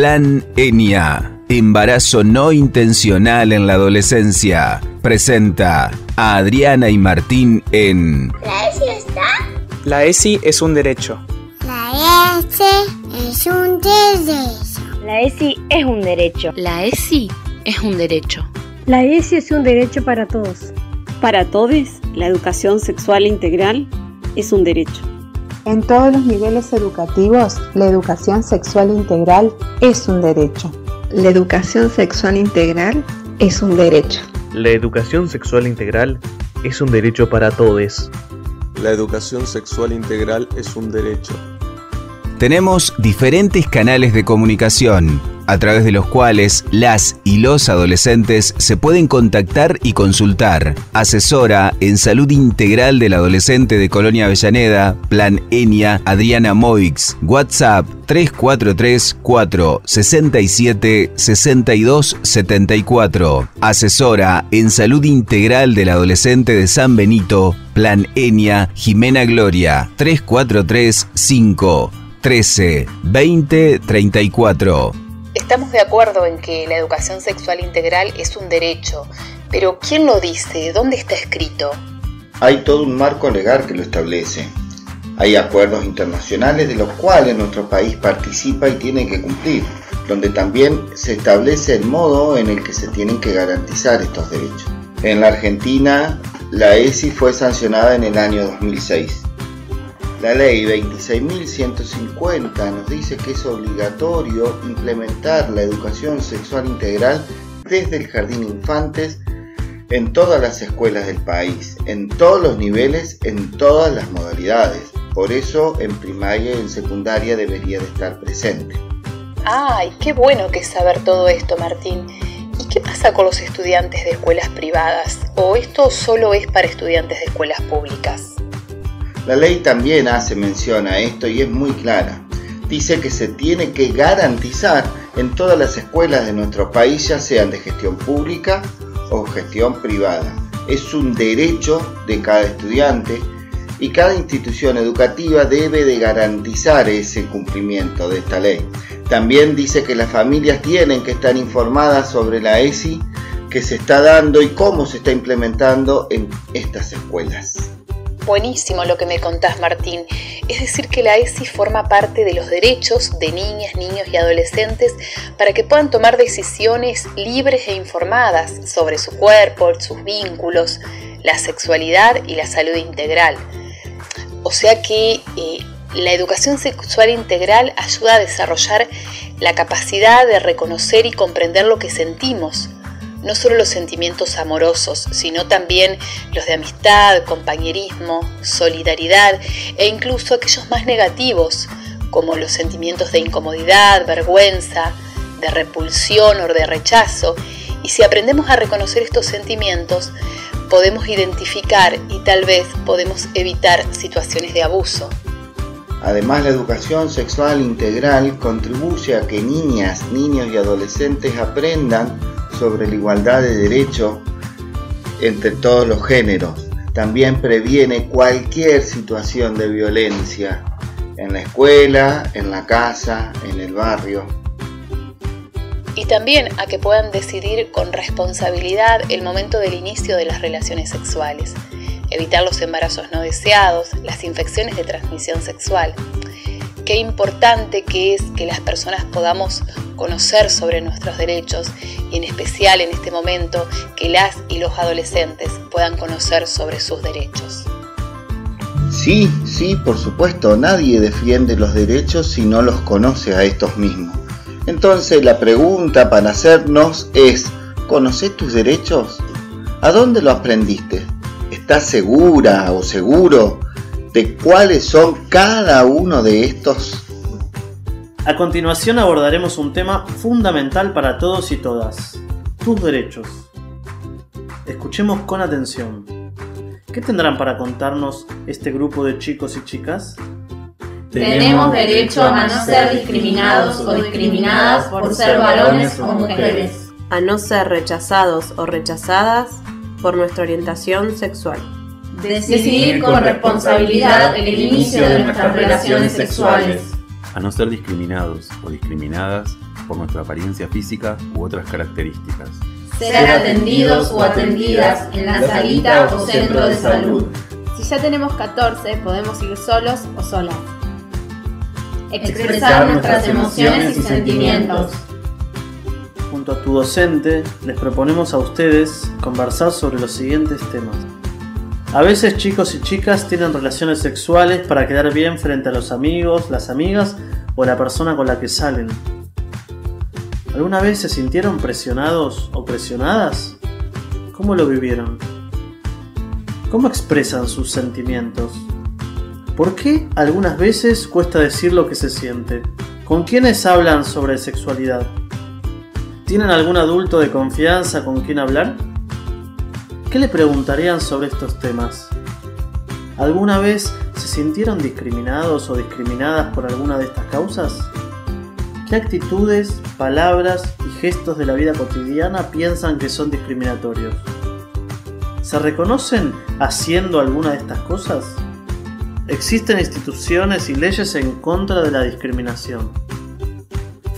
Plan ENIA. Embarazo no intencional en la adolescencia. Presenta a Adriana y Martín en ¿La ESI está? La ESI es un derecho. La ESI es un derecho. La ESI es un derecho. La ESI es un derecho. La ESI es un derecho para todos. Para todos, la educación sexual integral es un derecho. En todos los niveles educativos, la educación sexual integral es un derecho. La educación sexual integral es un derecho. La educación sexual integral es un derecho para todos. La educación sexual integral es un derecho. Tenemos diferentes canales de comunicación a través de los cuales las y los adolescentes se pueden contactar y consultar. Asesora en salud integral del adolescente de Colonia Avellaneda, Plan ENIA, Adriana Moix, WhatsApp 343 467 6274 Asesora en salud integral del adolescente de San Benito, Plan ENIA, Jimena Gloria. 343 5 13 20 34 Estamos de acuerdo en que la educación sexual integral es un derecho, pero ¿quién lo dice? ¿Dónde está escrito? Hay todo un marco legal que lo establece. Hay acuerdos internacionales de los cuales nuestro país participa y tiene que cumplir, donde también se establece el modo en el que se tienen que garantizar estos derechos. En la Argentina, la ESI fue sancionada en el año 2006 la ley 26.150 nos dice que es obligatorio implementar la educación sexual integral desde el jardín infantes en todas las escuelas del país, en todos los niveles, en todas las modalidades. Por eso en primaria y en secundaria debería de estar presente. ¡Ay, qué bueno que es saber todo esto, Martín! ¿Y qué pasa con los estudiantes de escuelas privadas? ¿O esto solo es para estudiantes de escuelas públicas? La ley también hace mención a esto y es muy clara. Dice que se tiene que garantizar en todas las escuelas de nuestro país, ya sean de gestión pública o gestión privada. Es un derecho de cada estudiante y cada institución educativa debe de garantizar ese cumplimiento de esta ley. También dice que las familias tienen que estar informadas sobre la ESI que se está dando y cómo se está implementando en estas escuelas. Buenísimo lo que me contás, Martín. Es decir, que la ESI forma parte de los derechos de niñas, niños y adolescentes para que puedan tomar decisiones libres e informadas sobre su cuerpo, sus vínculos, la sexualidad y la salud integral. O sea que eh, la educación sexual integral ayuda a desarrollar la capacidad de reconocer y comprender lo que sentimos, no solo los sentimientos amorosos, sino también los de amistad, compañerismo, solidaridad e incluso aquellos más negativos, como los sentimientos de incomodidad, vergüenza, de repulsión o de rechazo. Y si aprendemos a reconocer estos sentimientos, podemos identificar y tal vez podemos evitar situaciones de abuso. Además, la educación sexual integral contribuye a que niñas, niños y adolescentes aprendan sobre la igualdad de derechos entre todos los géneros. También previene cualquier situación de violencia en la escuela, en la casa, en el barrio. Y también a que puedan decidir con responsabilidad el momento del inicio de las relaciones sexuales, evitar los embarazos no deseados, las infecciones de transmisión sexual qué importante que es que las personas podamos conocer sobre nuestros derechos y en especial en este momento que las y los adolescentes puedan conocer sobre sus derechos. Sí, sí, por supuesto, nadie defiende los derechos si no los conoce a estos mismos. Entonces la pregunta para hacernos es, ¿conoces tus derechos? ¿A dónde lo aprendiste? ¿Estás segura o seguro de cuáles son cada uno de estos? A continuación abordaremos un tema fundamental para todos y todas, tus derechos. Escuchemos con atención. ¿Qué tendrán para contarnos este grupo de chicos y chicas? Tenemos derecho a no ser discriminados o discriminadas por ser varones o mujeres. A no ser rechazados o rechazadas por nuestra orientación sexual. Decidir con responsabilidad el inicio de nuestras relaciones sexuales. A no ser discriminados o discriminadas por nuestra apariencia física u otras características. Ser atendidos o atendidas en la salita o centro de salud. Si ya tenemos 14, podemos ir solos o solas. Expresar nuestras emociones y sentimientos. Junto a tu docente, les proponemos a ustedes conversar sobre los siguientes temas. A veces chicos y chicas tienen relaciones sexuales para quedar bien frente a los amigos, las amigas o la persona con la que salen. ¿Alguna vez se sintieron presionados o presionadas? ¿Cómo lo vivieron? ¿Cómo expresan sus sentimientos? ¿Por qué algunas veces cuesta decir lo que se siente? ¿Con quiénes hablan sobre sexualidad? ¿Tienen algún adulto de confianza con quien hablar? ¿Qué le preguntarían sobre estos temas? ¿Alguna vez se sintieron discriminados o discriminadas por alguna de estas causas? ¿Qué actitudes, palabras y gestos de la vida cotidiana piensan que son discriminatorios? ¿Se reconocen haciendo alguna de estas cosas? Existen instituciones y leyes en contra de la discriminación.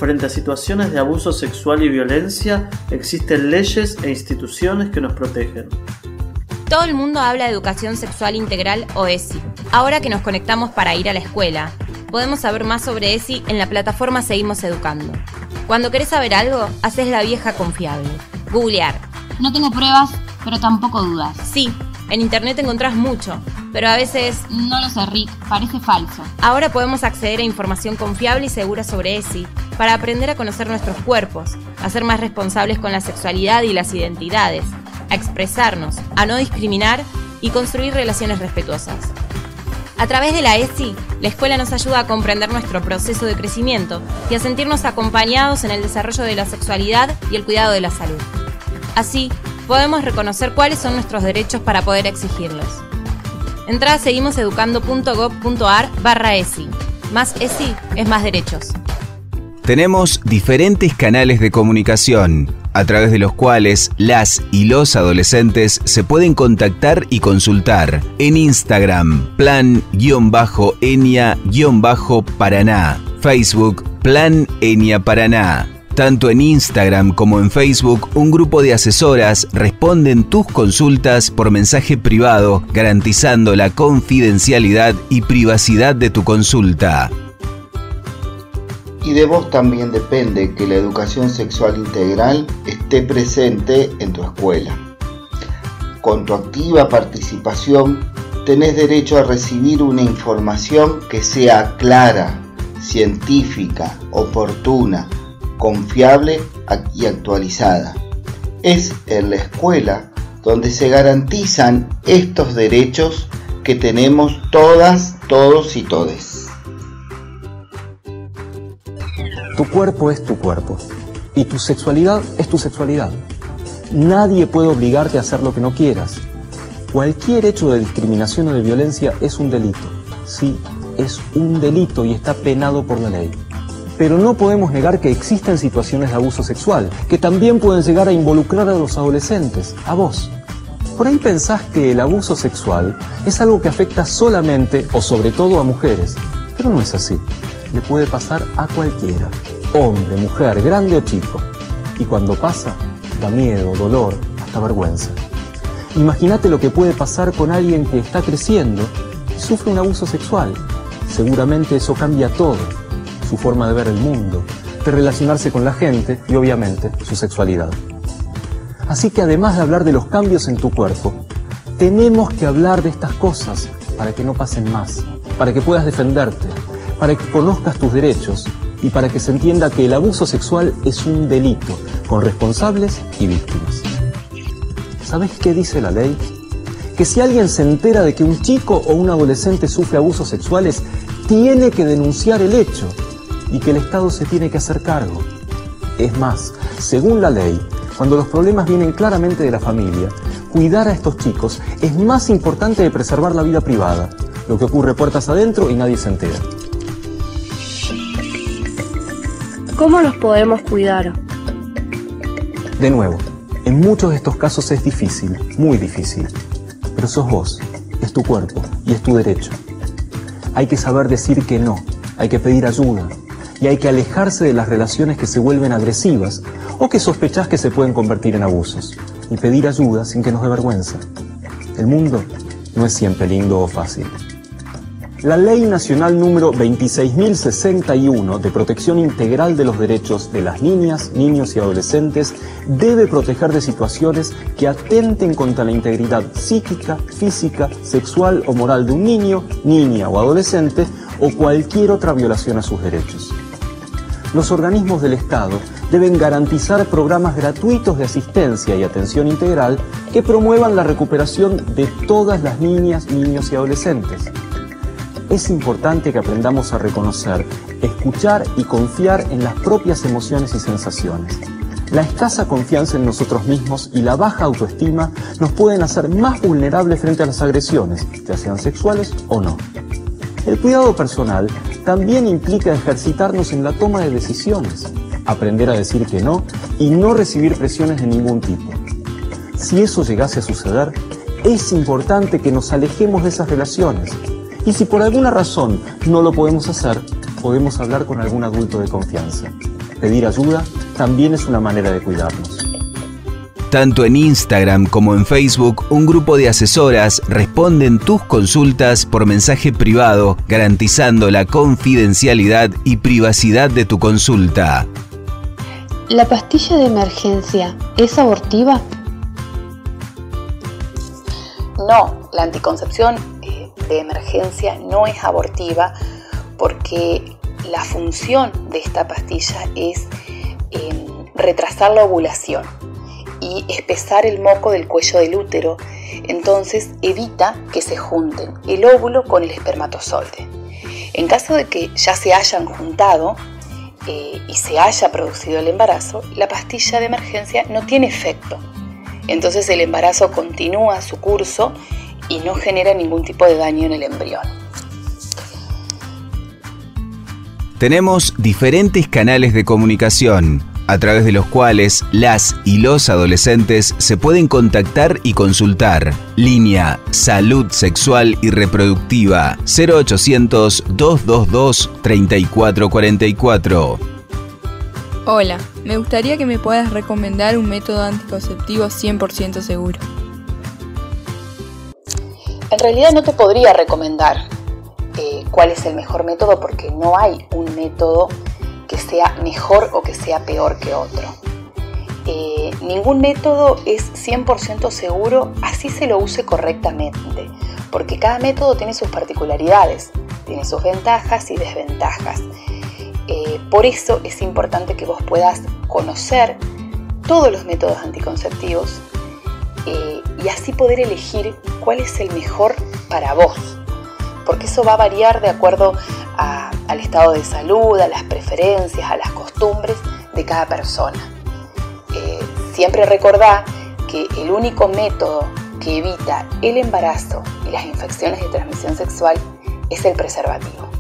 Frente a situaciones de abuso sexual y violencia, existen leyes e instituciones que nos protegen. Todo el mundo habla de educación sexual integral o ESI. Ahora que nos conectamos para ir a la escuela, podemos saber más sobre ESI en la plataforma Seguimos Educando. Cuando querés saber algo, haces la vieja confiable. Googlear. No tengo pruebas, pero tampoco dudas. Sí, en internet encontrás mucho, pero a veces... No lo sé, Rick, parece falso. Ahora podemos acceder a información confiable y segura sobre ESI para aprender a conocer nuestros cuerpos, a ser más responsables con la sexualidad y las identidades, a expresarnos, a no discriminar y construir relaciones respetuosas. A través de la ESI, la escuela nos ayuda a comprender nuestro proceso de crecimiento y a sentirnos acompañados en el desarrollo de la sexualidad y el cuidado de la salud. Así, podemos reconocer cuáles son nuestros derechos para poder exigirlos. Entra a seguimoseducando.gov.ar barra ESI. Más ESI es más derechos. Tenemos diferentes canales de comunicación, a través de los cuales las y los adolescentes se pueden contactar y consultar. En Instagram, plan-enia-paraná. Facebook, Plan Enia Paraná. Tanto en Instagram como en Facebook, un grupo de asesoras responden tus consultas por mensaje privado, garantizando la confidencialidad y privacidad de tu consulta. Y de vos también depende que la educación sexual integral esté presente en tu escuela. Con tu activa participación tenés derecho a recibir una información que sea clara, científica, oportuna, confiable y actualizada. Es en la escuela donde se garantizan estos derechos que tenemos todas, todos y todes. Tu cuerpo es tu cuerpo y tu sexualidad es tu sexualidad. Nadie puede obligarte a hacer lo que no quieras. Cualquier hecho de discriminación o de violencia es un delito. Sí, es un delito y está penado por la ley. Pero no podemos negar que existen situaciones de abuso sexual, que también pueden llegar a involucrar a los adolescentes, a vos. Por ahí pensás que el abuso sexual es algo que afecta solamente o sobre todo a mujeres, pero no es así. Le puede pasar a cualquiera, hombre, mujer, grande o chico. Y cuando pasa, da miedo, dolor, hasta vergüenza. Imagínate lo que puede pasar con alguien que está creciendo y sufre un abuso sexual. seguramente eso cambia todo, su forma de ver el mundo, de relacionarse con la gente y obviamente su sexualidad. Así que además de hablar de los cambios en tu cuerpo, tenemos que hablar de estas cosas para que no pasen más, para que puedas defenderte, para que conozcas tus derechos y para que se entienda que el abuso sexual es un delito con responsables y víctimas. ¿Sabes qué dice la ley? Que si alguien se entera de que un chico o un adolescente sufre abusos sexuales, tiene que denunciar el hecho y que el Estado se tiene que hacer cargo. Es más, según la ley, cuando los problemas vienen claramente de la familia, cuidar a estos chicos es más importante de preservar la vida privada, lo que ocurre puertas adentro y nadie se entera. ¿Cómo los podemos cuidar? De nuevo, en muchos de estos casos es difícil, muy difícil, pero sos vos, es tu cuerpo y es tu derecho. Hay que saber decir que no, hay que pedir ayuda, y hay que alejarse de las relaciones que se vuelven agresivas o que sospechás que se pueden convertir en abusos y pedir ayuda sin que nos dé vergüenza. El mundo no es siempre lindo o fácil. La Ley Nacional número 26.061 de Protección Integral de los Derechos de las Niñas, Niños y Adolescentes debe proteger de situaciones que atenten contra la integridad psíquica, física, sexual o moral de un niño, niña o adolescente o cualquier otra violación a sus derechos los organismos del Estado deben garantizar programas gratuitos de asistencia y atención integral que promuevan la recuperación de todas las niñas, niños y adolescentes. Es importante que aprendamos a reconocer, escuchar y confiar en las propias emociones y sensaciones. La escasa confianza en nosotros mismos y la baja autoestima nos pueden hacer más vulnerables frente a las agresiones, ya sean sexuales o no. El cuidado personal también implica ejercitarnos en la toma de decisiones, aprender a decir que no y no recibir presiones de ningún tipo. Si eso llegase a suceder, es importante que nos alejemos de esas relaciones. Y si por alguna razón no lo podemos hacer, podemos hablar con algún adulto de confianza. Pedir ayuda también es una manera de cuidarnos. Tanto en Instagram como en Facebook, un grupo de asesoras responden tus consultas por mensaje privado, garantizando la confidencialidad y privacidad de tu consulta. ¿La pastilla de emergencia es abortiva? No, la anticoncepción eh, de emergencia no es abortiva porque la función de esta pastilla es eh, retrasar la ovulación y espesar el moco del cuello del útero, entonces evita que se junten el óvulo con el espermatozoide. En caso de que ya se hayan juntado eh, y se haya producido el embarazo, la pastilla de emergencia no tiene efecto. Entonces el embarazo continúa su curso y no genera ningún tipo de daño en el embrión. Tenemos diferentes canales de comunicación a través de los cuales las y los adolescentes se pueden contactar y consultar. Línea Salud Sexual y Reproductiva 0800-222-3444. Hola, me gustaría que me puedas recomendar un método anticonceptivo 100% seguro. En realidad no te podría recomendar eh, cuál es el mejor método porque no hay un método que sea mejor o que sea peor que otro. Eh, ningún método es 100% seguro así se lo use correctamente, porque cada método tiene sus particularidades, tiene sus ventajas y desventajas. Eh, por eso es importante que vos puedas conocer todos los métodos anticonceptivos eh, y así poder elegir cuál es el mejor para vos, porque eso va a variar de acuerdo al estado de salud, a las preferencias, a las costumbres de cada persona. Eh, siempre recordá que el único método que evita el embarazo y las infecciones de transmisión sexual es el preservativo.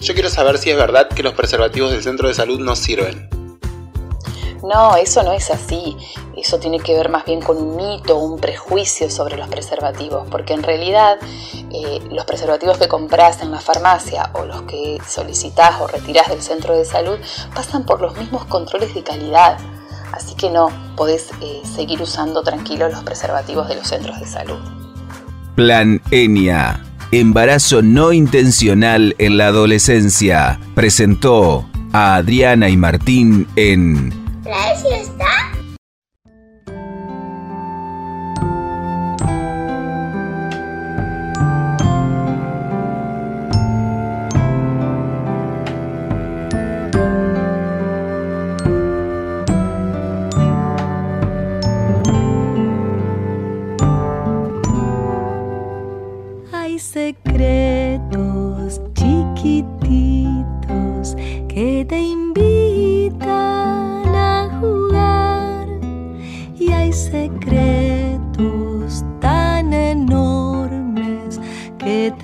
Yo quiero saber si es verdad que los preservativos del centro de salud no sirven. No, eso no es así. Eso tiene que ver más bien con un mito, un prejuicio sobre los preservativos, porque en realidad eh, los preservativos que compras en la farmacia o los que solicitas o retirás del centro de salud pasan por los mismos controles de calidad. Así que no, podés eh, seguir usando tranquilo los preservativos de los centros de salud. Plan ENIA Embarazo no intencional en la adolescencia. Presentó a Adriana y Martín en ¿La ESI está?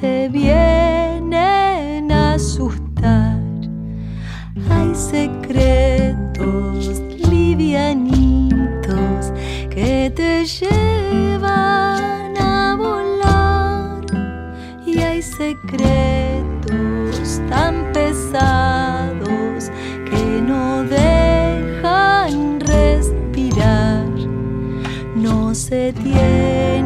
Te vienen a asustar. Hay secretos livianitos que te llevan a volar y hay secretos tan pesados que no dejan respirar. No se tienen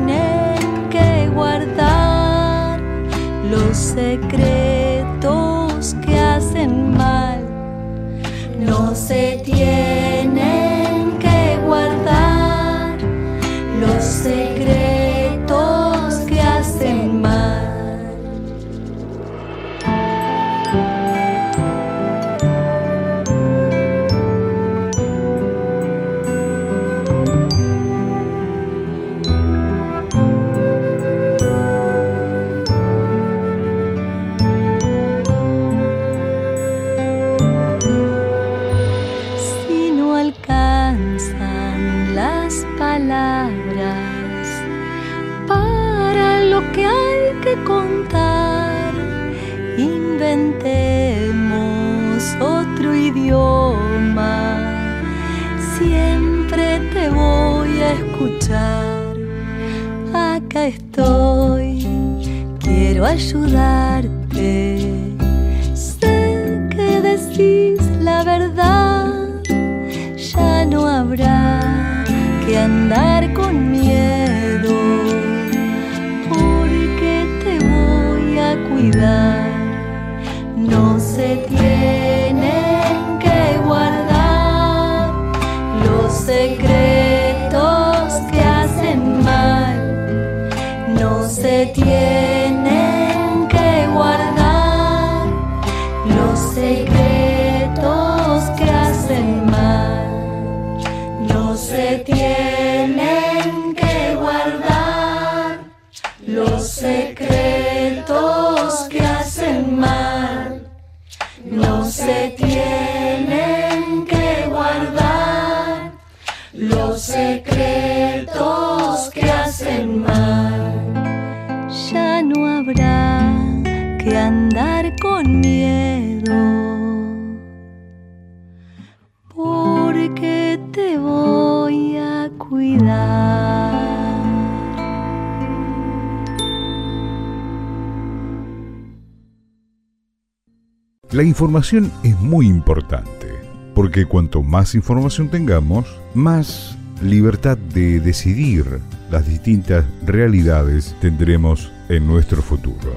información es muy importante, porque cuanto más información tengamos, más libertad de decidir las distintas realidades tendremos en nuestro futuro.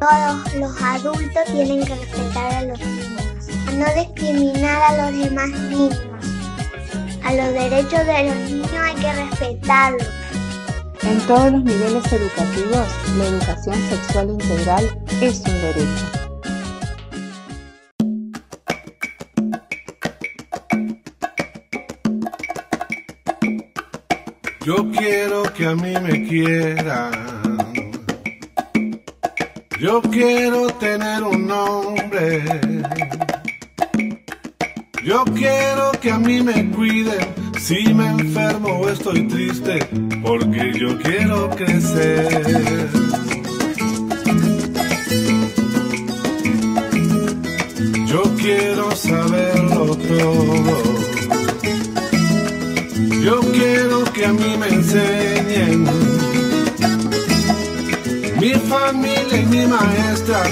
Todos los adultos tienen que respetar a los niños, a no discriminar a los demás niños. A los derechos de los niños hay que respetarlos. En todos los niveles educativos, la educación sexual integral es un derecho. Yo quiero que a mí me quieran. Yo quiero tener un nombre. Yo quiero que a mí me cuiden si me enfermo o estoy triste, porque yo quiero crecer. Yo quiero saberlo todo. Yo quiero que a mí me enseñen. Mi familia y mi maestra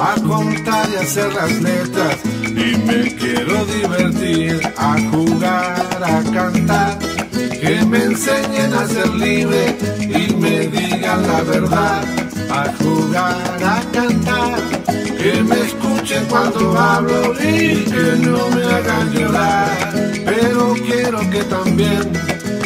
a contar y hacer las letras. Y me quiero divertir, a jugar, a cantar. Que me enseñen a ser libre y me digan la verdad, a jugar, a cantar, que me escuchen cuando hablo y que no me hagan llorar. Pero quiero que también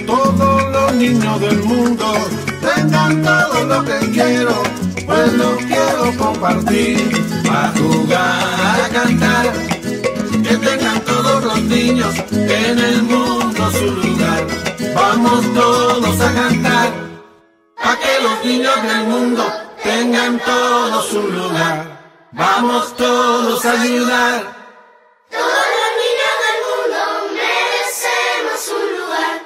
todos los niños del mundo tengan todo lo que quiero, pues lo quiero compartir, a jugar, a cantar, niños en el mundo su lugar. Vamos todos a cantar, a que los niños del mundo tengan todo su lugar. Vamos todos a ayudar. Todos los niños del mundo merecemos un lugar.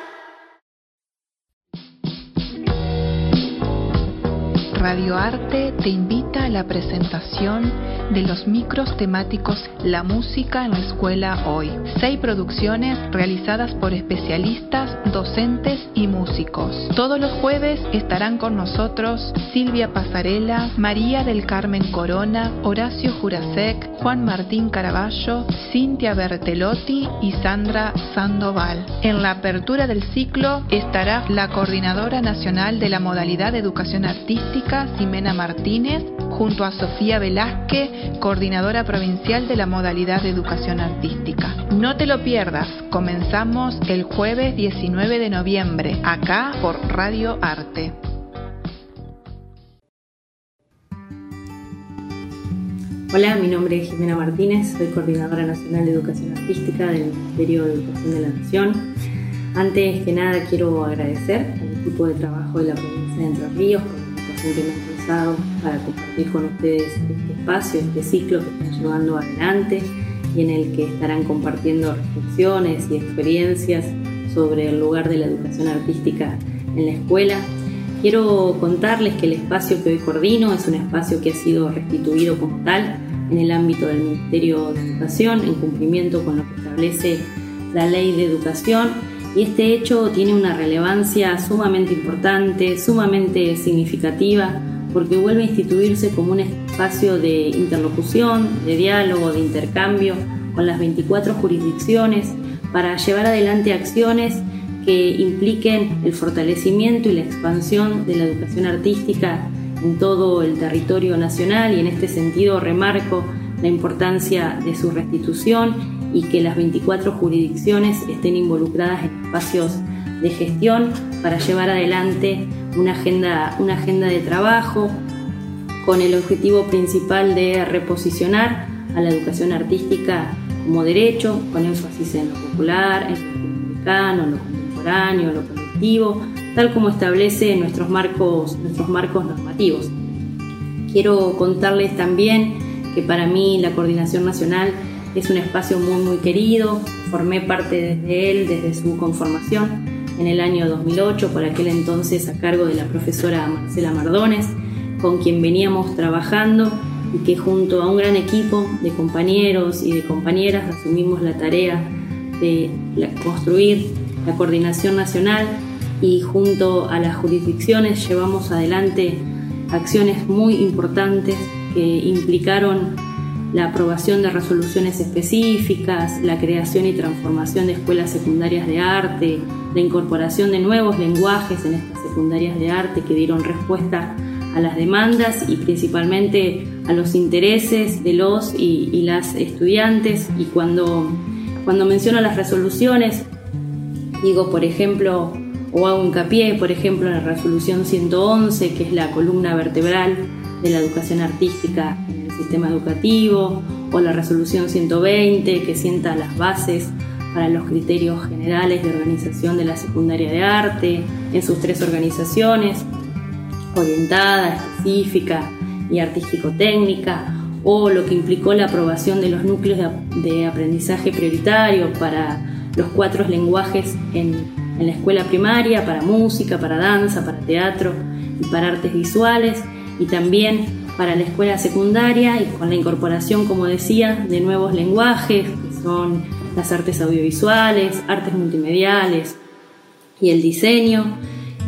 Radio Arte te invita a la presentación de los micros temáticos La música en la escuela hoy. Seis producciones realizadas por especialistas, docentes y músicos. Todos los jueves estarán con nosotros Silvia Pasarela, María del Carmen Corona, Horacio Jurasek, Juan Martín Caraballo, Cintia Bertelotti y Sandra Sandoval. En la apertura del ciclo estará la coordinadora nacional de la modalidad de educación artística, Ximena Martínez, junto a Sofía Velázquez, coordinadora provincial de la modalidad de educación artística. No te lo pierdas, comenzamos el jueves 19 de noviembre, acá por Radio Arte. Hola, mi nombre es Jimena Martínez, soy coordinadora nacional de educación artística del Ministerio de Educación de la Nación. Antes que nada quiero agradecer al equipo de trabajo de la provincia de Entre Ríos por la para compartir con ustedes este espacio, este ciclo que están llevando adelante y en el que estarán compartiendo reflexiones y experiencias sobre el lugar de la educación artística en la escuela. Quiero contarles que el espacio que hoy coordino es un espacio que ha sido restituido como tal en el ámbito del Ministerio de Educación en cumplimiento con lo que establece la Ley de Educación y este hecho tiene una relevancia sumamente importante, sumamente significativa, porque vuelve a instituirse como un espacio de interlocución, de diálogo, de intercambio con las 24 jurisdicciones para llevar adelante acciones que impliquen el fortalecimiento y la expansión de la educación artística en todo el territorio nacional. Y en este sentido remarco la importancia de su restitución y que las 24 jurisdicciones estén involucradas en espacios de gestión para llevar adelante una agenda, una agenda de trabajo con el objetivo principal de reposicionar a la educación artística como derecho, con énfasis en lo popular, en lo latinoamericano, en lo contemporáneo, en lo colectivo, tal como establece nuestros marcos, nuestros marcos normativos. Quiero contarles también que para mí la Coordinación Nacional es un espacio muy muy querido, formé parte desde él, desde su conformación en el año 2008, por aquel entonces a cargo de la profesora Marcela Mardones, con quien veníamos trabajando y que junto a un gran equipo de compañeros y de compañeras asumimos la tarea de construir la coordinación nacional y junto a las jurisdicciones llevamos adelante acciones muy importantes que implicaron la aprobación de resoluciones específicas, la creación y transformación de escuelas secundarias de arte, la incorporación de nuevos lenguajes en estas secundarias de arte que dieron respuesta a las demandas y principalmente a los intereses de los y, las estudiantes. Y cuando, cuando menciono las resoluciones, digo, por ejemplo, o hago hincapié, por ejemplo, en la resolución 111, que es la columna vertebral de la educación artística en el sistema educativo, o la resolución 120, que sienta las bases para los criterios generales de organización de la secundaria de arte en sus tres organizaciones, orientada, específica y artístico-técnica, o lo que implicó la aprobación de los núcleos de, aprendizaje prioritario para los cuatro lenguajes en, en la escuela primaria, para música, para danza, para teatro y para artes visuales, y también para la escuela secundaria y con la incorporación, como decía, de nuevos lenguajes, que son las artes audiovisuales, artes multimediales y el diseño.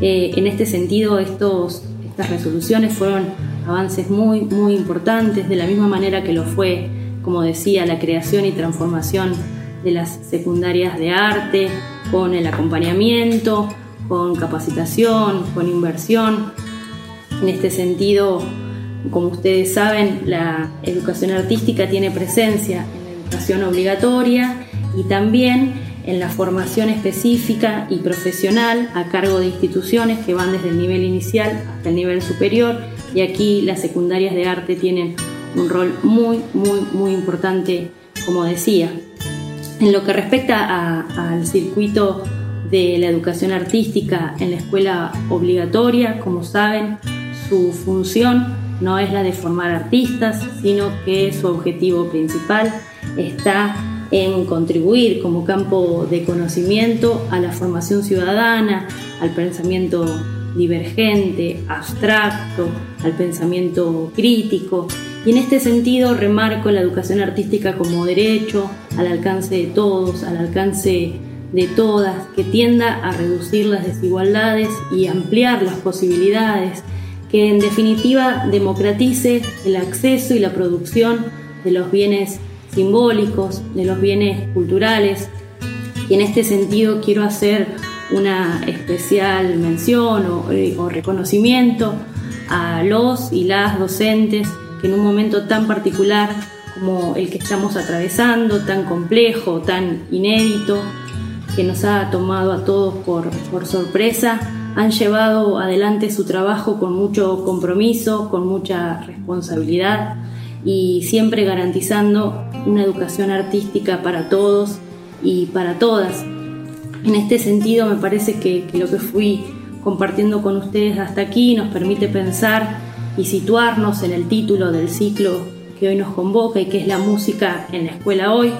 Eh, en este sentido, estos, estas resoluciones fueron avances muy, muy importantes, de la misma manera que lo fue, como decía, la creación y transformación de las secundarias de arte, con el acompañamiento, con capacitación, con inversión. En este sentido, como ustedes saben, la educación artística tiene presencia en la educación obligatoria y también en la formación específica y profesional a cargo de instituciones que van desde el nivel inicial hasta el nivel superior y aquí las secundarias de arte tienen un rol muy, muy, muy importante, como decía. En lo que respecta al circuito de la educación artística en la escuela obligatoria, como saben, su función no es la de formar artistas, sino que su objetivo principal está en contribuir como campo de conocimiento a la formación ciudadana, al pensamiento divergente, abstracto, al pensamiento crítico. Y en este sentido remarco la educación artística como derecho al alcance de todos, al alcance de todas, que tienda a reducir las desigualdades y ampliar las posibilidades, que en definitiva democratice el acceso y la producción de los bienes simbólicos, de los bienes culturales. Y en este sentido quiero hacer una especial mención eh, o, reconocimiento a los y las docentes que en un momento tan particular como el que estamos atravesando, tan complejo, tan inédito, que nos ha tomado a todos por, por sorpresa, han llevado adelante su trabajo con mucho compromiso, con mucha responsabilidad y siempre garantizando una educación artística para todos y para todas. En este sentido me parece que, lo que fui compartiendo con ustedes hasta aquí nos permite pensar y situarnos en el título del ciclo que hoy nos convoca y que es la música en la escuela hoy.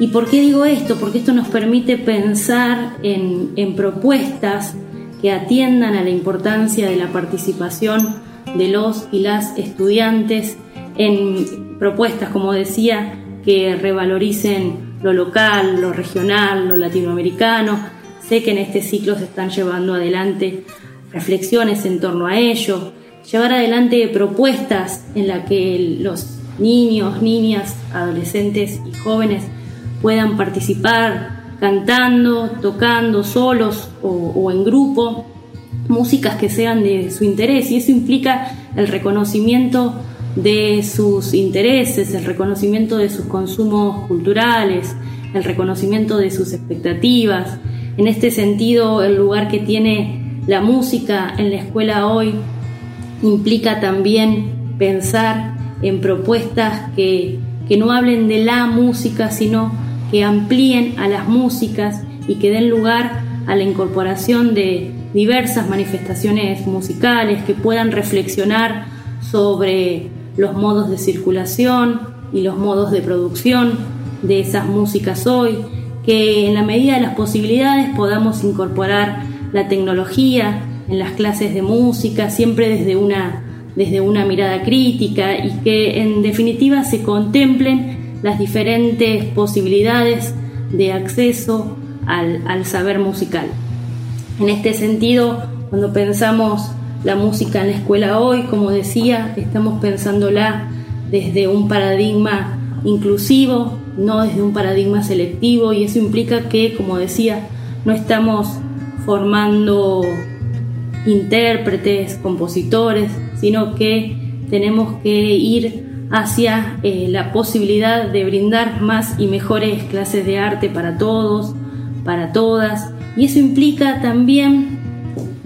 ¿Y por qué digo esto? Porque esto nos permite pensar en, en propuestas atiendan a la importancia de la participación de los y las estudiantes en propuestas, como decía, que revaloricen lo local, lo regional, lo latinoamericano. Sé que en este ciclo se están llevando adelante reflexiones en torno a ello, llevar adelante propuestas en las que los niños, niñas, adolescentes y jóvenes puedan participar cantando, tocando, solos o, en grupo, músicas que sean de su interés y eso implica el reconocimiento de sus intereses, el reconocimiento de sus consumos culturales, el reconocimiento de sus expectativas. En este sentido, el lugar que tiene la música en la escuela hoy implica también pensar en propuestas que, que no hablen de la música, sino que amplíen a las músicas y que den lugar a la incorporación de diversas manifestaciones musicales que puedan reflexionar sobre los modos de circulación y los modos de producción de esas músicas hoy, que en la medida de las posibilidades podamos incorporar la tecnología en las clases de música, siempre desde una, desde una mirada crítica y que en definitiva se contemplen las diferentes posibilidades de acceso al, al saber musical. En este sentido, cuando pensamos la música en la escuela hoy, como decía, estamos pensándola desde un paradigma inclusivo, no desde un paradigma selectivo, y eso implica que, como decía, no estamos formando intérpretes, compositores, sino que tenemos que ir hacia eh, la posibilidad de brindar más y mejores clases de arte para todos, para todas, y eso implica también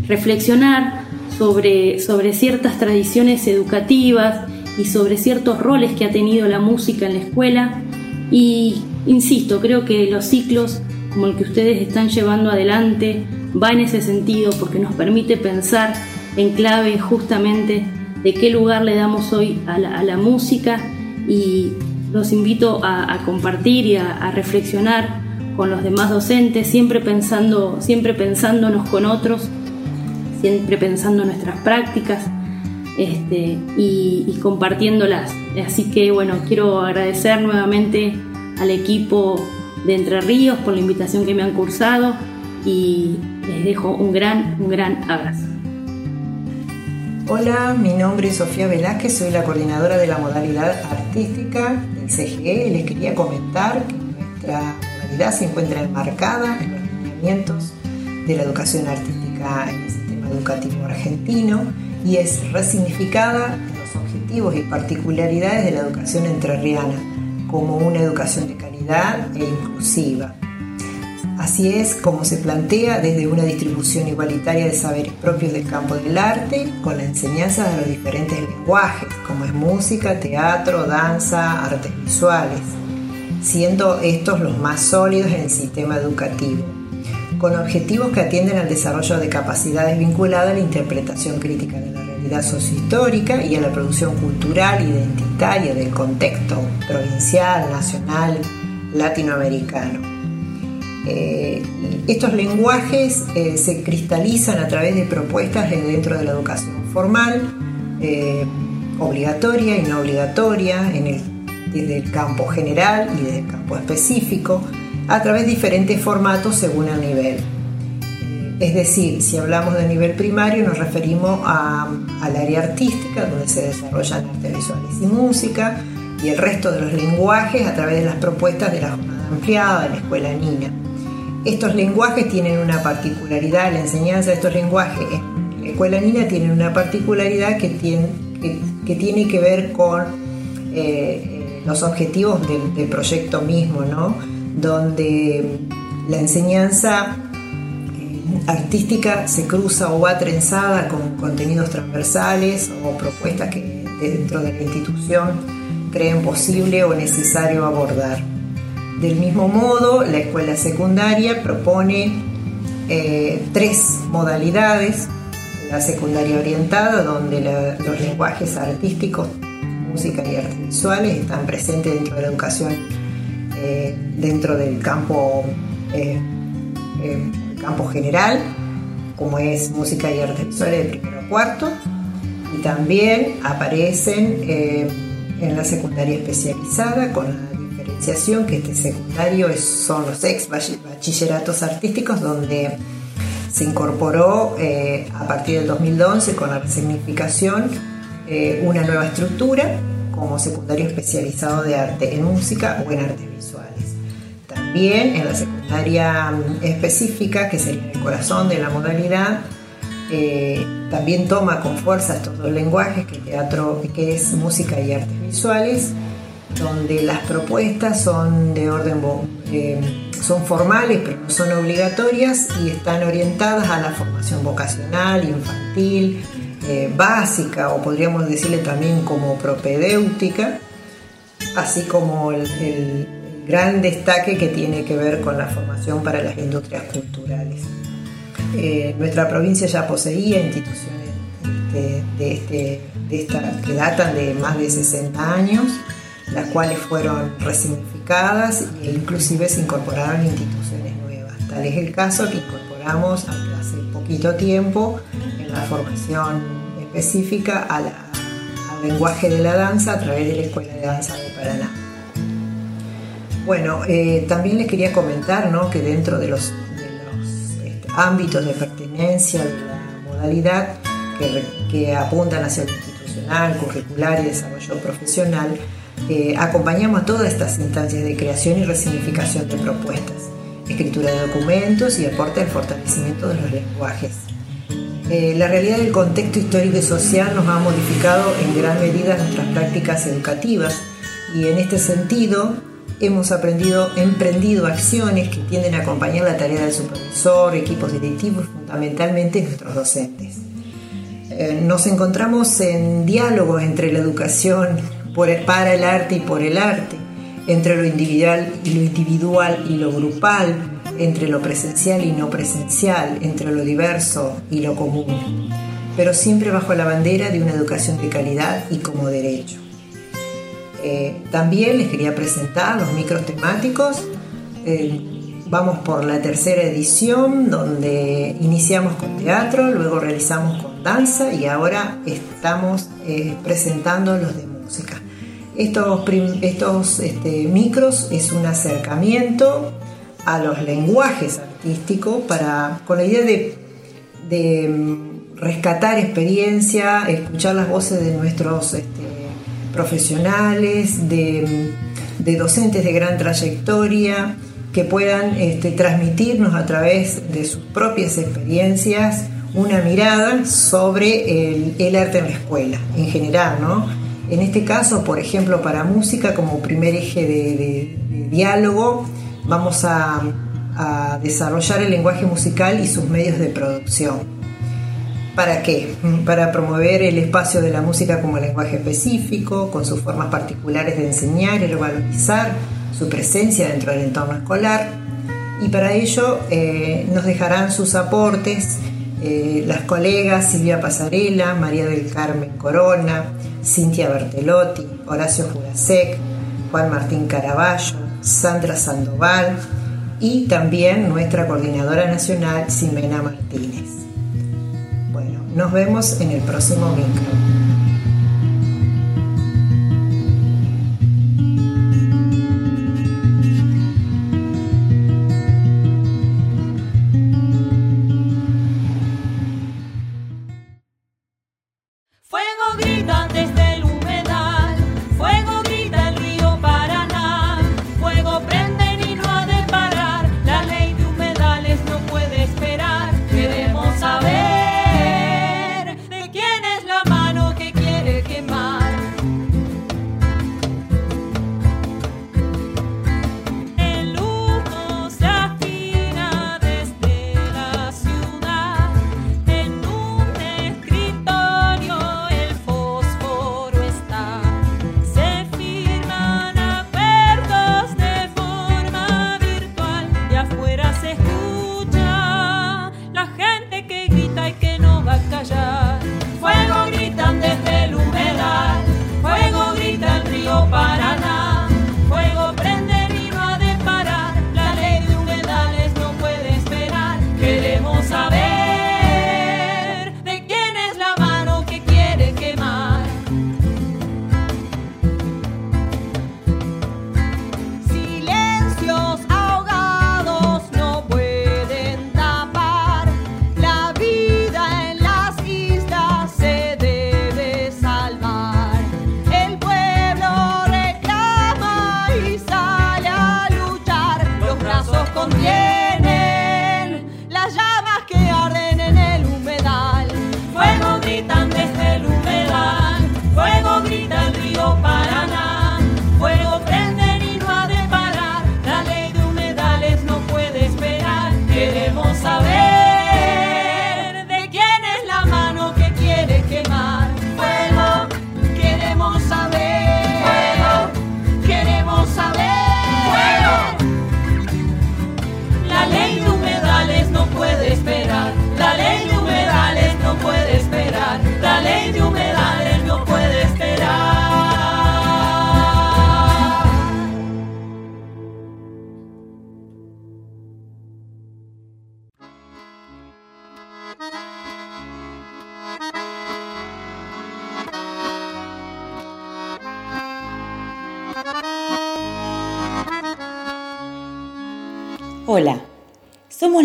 reflexionar sobre, ciertas tradiciones educativas y sobre ciertos roles que ha tenido la música en la escuela. Y insisto, creo que los ciclos como el que ustedes están llevando adelante va en ese sentido porque nos permite pensar en clave justamente de qué lugar le damos hoy a la, música y los invito a, compartir y a, reflexionar con los demás docentes, siempre pensando, siempre pensándonos con otros siempre pensando en nuestras prácticas este, y, compartiéndolas. Así que bueno, quiero agradecer nuevamente al equipo de Entre Ríos por la invitación que me han cursado y les dejo un gran, un gran abrazo. Hola, mi nombre es Sofía Velázquez, soy la coordinadora de la modalidad artística del CGE les quería comentar que nuestra modalidad se encuentra enmarcada en los lineamientos de la educación artística en el sistema educativo argentino y es resignificada en los objetivos y particularidades de la educación entrerriana como una educación de calidad e inclusiva. Así es como se plantea desde una distribución igualitaria de saberes propios del campo del arte, con la enseñanza de los diferentes lenguajes, como es música, teatro, danza, artes visuales, siendo estos los más sólidos en el sistema educativo, con objetivos que atienden al desarrollo de capacidades vinculadas a la interpretación crítica de la realidad sociohistórica y a la producción cultural identitaria del contexto provincial, nacional, latinoamericano. Eh, estos lenguajes eh, se cristalizan a través de propuestas dentro de la educación formal, eh, obligatoria y no obligatoria, desde el campo general y desde el campo específico, a través de diferentes formatos según el nivel. Es decir, si hablamos de nivel primario nos referimos al área artística, donde se desarrollan artes visuales y música, y el resto de los lenguajes a través de las propuestas de la jornada ampliada de la escuela niña. Estos lenguajes tienen una particularidad, la enseñanza de estos lenguajes en la escuela niña tiene una particularidad que tiene que, tiene que ver con eh, eh, los objetivos del, proyecto mismo, ¿no? donde la enseñanza eh, artística se cruza o va trenzada con contenidos transversales o propuestas que dentro de la institución creen posible o necesario abordar. Del mismo modo, la escuela secundaria propone eh, tres modalidades. La secundaria orientada, donde los lenguajes artísticos, música y artes visuales están presentes dentro de la educación, eh, dentro del campo, eh, campo general, como es música y artes visuales de primero a cuarto. Y también aparecen en la secundaria especializada con la que este secundario son los ex bachilleratos artísticos donde se incorporó eh, a partir del 2011 con la resignificación eh, una nueva estructura como secundario especializado de arte en música o en artes visuales. También en la secundaria mm, específica, que es el corazón de la modalidad, eh, también toma con fuerza estos dos lenguajes, que, teatro, que es música y artes visuales, donde las propuestas son de orden eh, son formales pero no son obligatorias y están orientadas a la formación vocacional, infantil, eh, básica o podríamos decirle también como propedéutica, así como el, gran destaque que tiene que ver con la formación para las industrias culturales. Eh, nuestra provincia ya poseía instituciones de, este, de esta, que datan de más de 60 años las cuales fueron resignificadas e inclusive se incorporaron instituciones nuevas. Tal es el caso que incorporamos hace poquito tiempo en la formación específica al lenguaje de la danza a través de la Escuela de Danza de Paraná. Bueno, eh, también les quería comentar que dentro de los, este, ámbitos de pertenencia de la modalidad que, que apuntan hacia lo institucional, curricular y desarrollo profesional, eh, acompañamos todas estas instancias de creación y resignificación de propuestas, escritura de documentos y aporte al fortalecimiento de los lenguajes. Eh, la realidad del contexto histórico y social nos ha modificado en gran medida nuestras prácticas educativas y en este sentido hemos aprendido, emprendido acciones que tienden a acompañar la tarea del supervisor, equipos directivos, fundamentalmente nuestros docentes. Eh, nos encontramos en diálogo entre la educación para el arte y por el arte, entre lo individual y lo individual y lo grupal, entre lo presencial y no presencial, entre lo diverso y lo común, pero siempre bajo la bandera de una educación de calidad y como derecho. Eh, también les quería presentar los micros temáticos. Eh, vamos por la tercera edición donde iniciamos con teatro, luego realizamos con danza y ahora estamos eh, presentando los de estos, estos este, micros es un acercamiento a los lenguajes artísticos para, con la idea de, mm, rescatar experiencia, escuchar las voces de nuestros este, profesionales, de, docentes de gran trayectoria, que puedan este, transmitirnos a través de sus propias experiencias una mirada sobre el, arte en la escuela, en general, ¿no? En este caso, por ejemplo, para música como primer eje de, diálogo, vamos a, desarrollar el lenguaje musical y sus medios de producción. ¿Para qué? Para promover el espacio de la música como lenguaje específico, con sus formas particulares de enseñar y valorizar su presencia dentro del entorno escolar. Y para ello eh, nos dejarán sus aportes eh, las colegas Silvia Pasarela, María del Carmen Corona, Cintia Bertelotti, Horacio Jurasek, Juan Martín Caraballo, Sandra Sandoval y también nuestra coordinadora nacional, Ximena Martínez. Bueno, nos vemos en el próximo micro.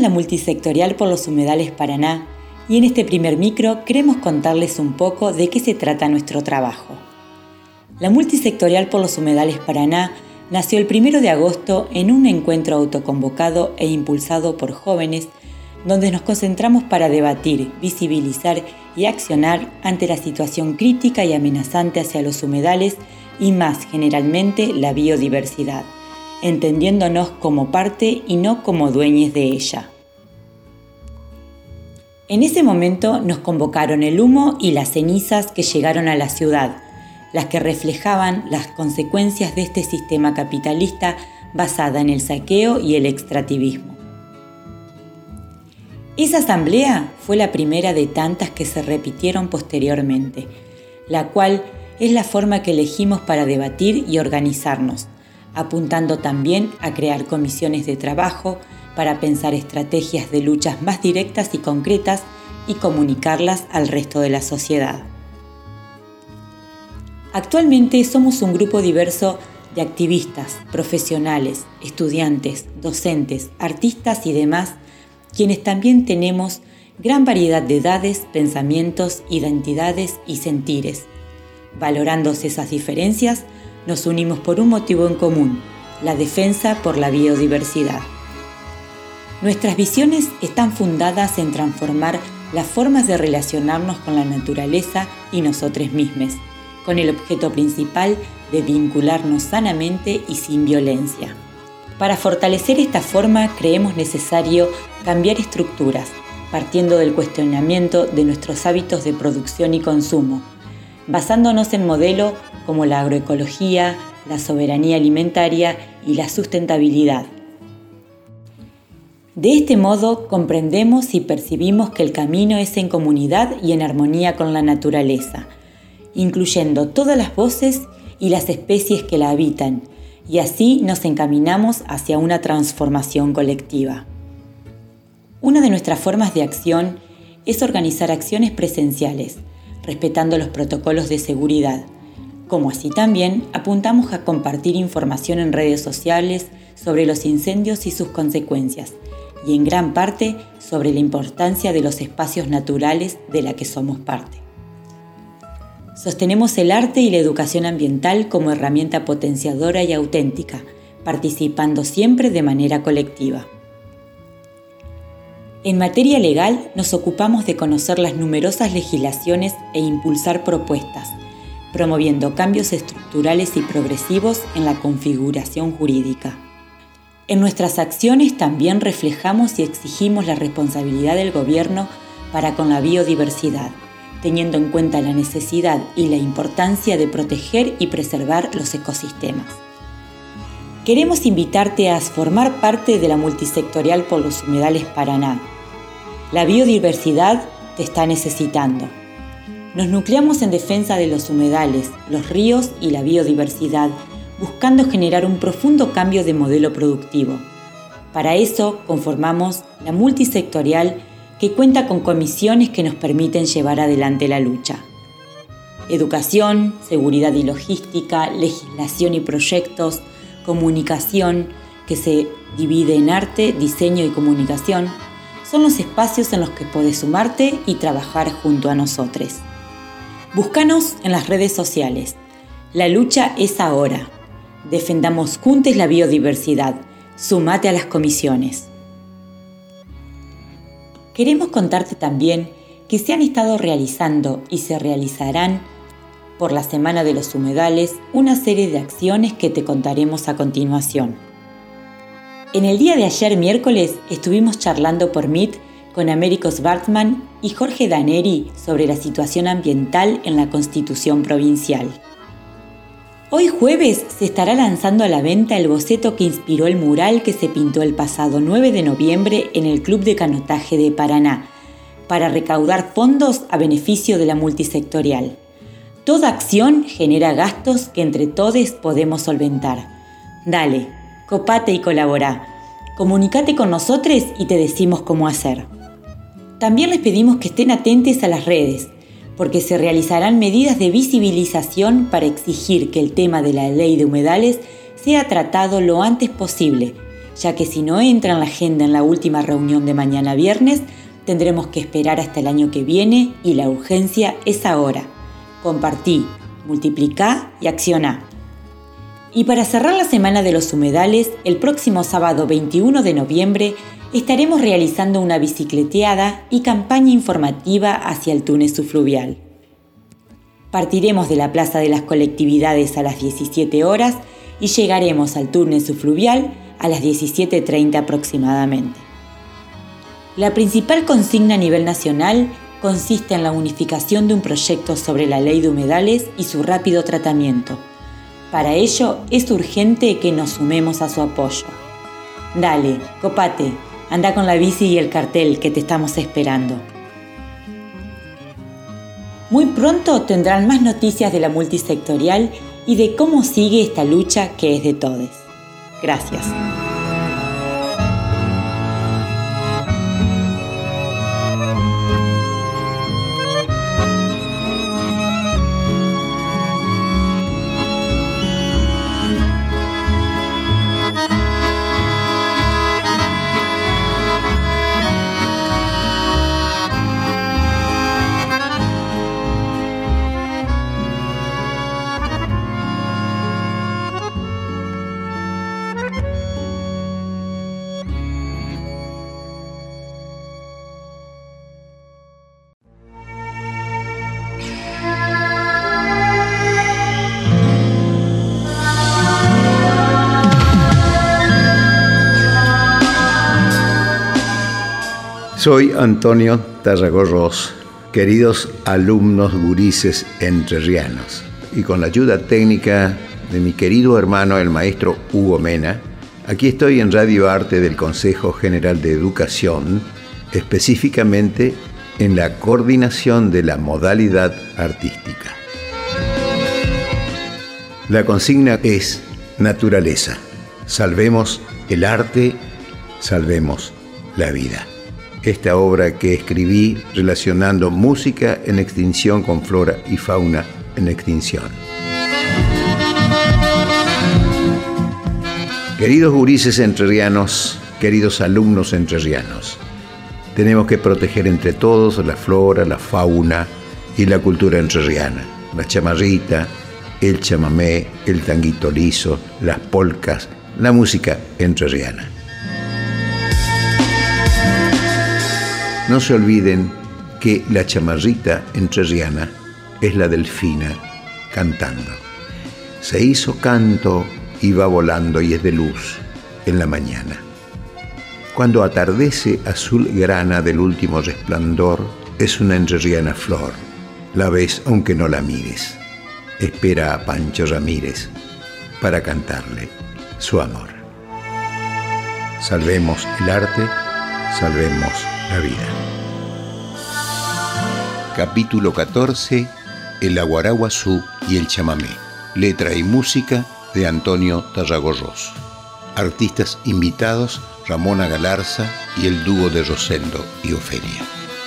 La Multisectorial por los Humedales Paraná y en este primer micro queremos contarles un poco de qué se trata nuestro trabajo. La Multisectorial por los Humedales Paraná nació el 1 de agosto en un encuentro autoconvocado e impulsado por jóvenes donde nos concentramos para debatir, visibilizar y accionar ante la situación crítica y amenazante hacia los humedales y más generalmente la biodiversidad entendiéndonos como parte y no como dueños de ella. En ese momento nos convocaron el humo y las cenizas que llegaron a la ciudad, las que reflejaban las consecuencias de este sistema capitalista basada en el saqueo y el extractivismo. Esa asamblea fue la primera de tantas que se repitieron posteriormente, la cual es la forma que elegimos para debatir y organizarnos, apuntando también a crear comisiones de trabajo para pensar estrategias de luchas más directas y concretas y comunicarlas al resto de la sociedad. Actualmente somos un grupo diverso de activistas, profesionales, estudiantes, docentes, artistas y demás, quienes también tenemos gran variedad de edades, pensamientos, identidades y sentires. Valorándose esas diferencias, nos unimos por un motivo en común, la defensa por la biodiversidad. Nuestras visiones están fundadas en transformar las formas de relacionarnos con la naturaleza y nosotros mismos, con el objeto principal de vincularnos sanamente y sin violencia. Para fortalecer esta forma creemos necesario cambiar estructuras, partiendo del cuestionamiento de nuestros hábitos de producción y consumo, basándonos en modelos como la agroecología, la soberanía alimentaria y la sustentabilidad. De este modo comprendemos y percibimos que el camino es en comunidad y en armonía con la naturaleza, incluyendo todas las voces y las especies que la habitan, y así nos encaminamos hacia una transformación colectiva. Una de nuestras formas de acción es organizar acciones presenciales, respetando los protocolos de seguridad, como así también apuntamos a compartir información en redes sociales sobre los incendios y sus consecuencias, y en gran parte sobre la importancia de los espacios naturales de la que somos parte. Sostenemos el arte y la educación ambiental como herramienta potenciadora y auténtica, participando siempre de manera colectiva. En materia legal nos ocupamos de conocer las numerosas legislaciones e impulsar propuestas, promoviendo cambios estructurales y progresivos en la configuración jurídica. En nuestras acciones también reflejamos y exigimos la responsabilidad del gobierno para con la biodiversidad, teniendo en cuenta la necesidad y la importancia de proteger y preservar los ecosistemas. Queremos invitarte a formar parte de la multisectorial por los humedales Paraná. La biodiversidad te está necesitando. Nos nucleamos en defensa de los humedales, los ríos y la biodiversidad buscando generar un profundo cambio de modelo productivo. Para eso conformamos la multisectorial que cuenta con comisiones que nos permiten llevar adelante la lucha. Educación, seguridad y logística, legislación y proyectos, comunicación, que se divide en arte, diseño y comunicación, son los espacios en los que puedes sumarte y trabajar junto a nosotros. Búscanos en las redes sociales. La lucha es ahora. Defendamos juntos la biodiversidad. Sumate a las comisiones. Queremos contarte también que se han estado realizando y se realizarán por la Semana de los Humedales una serie de acciones que te contaremos a continuación. En el día de ayer miércoles estuvimos charlando por Meet con Américos Bartman y Jorge Daneri sobre la situación ambiental en la Constitución Provincial. Hoy jueves se estará lanzando a la venta el boceto que inspiró el mural que se pintó el pasado 9 de noviembre en el Club de Canotaje de Paraná, para recaudar fondos a beneficio de la multisectorial. Toda acción genera gastos que entre todos podemos solventar. Dale, copate y colabora. Comunicate con nosotros y te decimos cómo hacer. También les pedimos que estén atentos a las redes porque se realizarán medidas de visibilización para exigir que el tema de la ley de humedales sea tratado lo antes posible, ya que si no entra en la agenda en la última reunión de mañana viernes, tendremos que esperar hasta el año que viene y la urgencia es ahora. Compartí, multiplicá y accioná. Y para cerrar la semana de los humedales, el próximo sábado 21 de noviembre estaremos realizando una bicicleteada y campaña informativa hacia el túnel subfluvial. Partiremos de la Plaza de las Colectividades a las 17 horas y llegaremos al túnel subfluvial a las 17.30 aproximadamente. La principal consigna a nivel nacional consiste en la unificación de un proyecto sobre la ley de humedales y su rápido tratamiento. Para ello es urgente que nos sumemos a su apoyo. Dale, copate, Anda con la bici y el cartel que te estamos esperando. Muy pronto tendrán más noticias de la multisectorial y de cómo sigue esta lucha que es de todos. Gracias. Soy Antonio Tarragorros, queridos alumnos gurises entrerrianos, y con la ayuda técnica de mi querido hermano el maestro Hugo Mena, aquí estoy en Radio Arte del Consejo General de Educación, específicamente en la coordinación de la modalidad artística. La consigna es naturaleza. Salvemos el arte, salvemos la vida. Esta obra que escribí relacionando música en extinción con flora y fauna en extinción. Queridos gurises entrerrianos, queridos alumnos entrerrianos, tenemos que proteger entre todos la flora, la fauna y la cultura entrerriana, la chamarrita, el chamamé, el tanguito liso, las polcas, la música entrerriana. No se olviden que la chamarrita entrerriana es la delfina cantando. Se hizo canto y va volando y es de luz en la mañana. Cuando atardece azul grana del último resplandor, es una entrerriana flor. La ves aunque no la mires espera a Pancho Ramírez para cantarle su amor. Salvemos el arte, salvemos la vida. Capítulo 14 El aguaraguazú y el chamamé. Letra y música de Antonio Tarragorros. Artistas invitados Ramona Galarza y el dúo de Rosendo y Ofelia.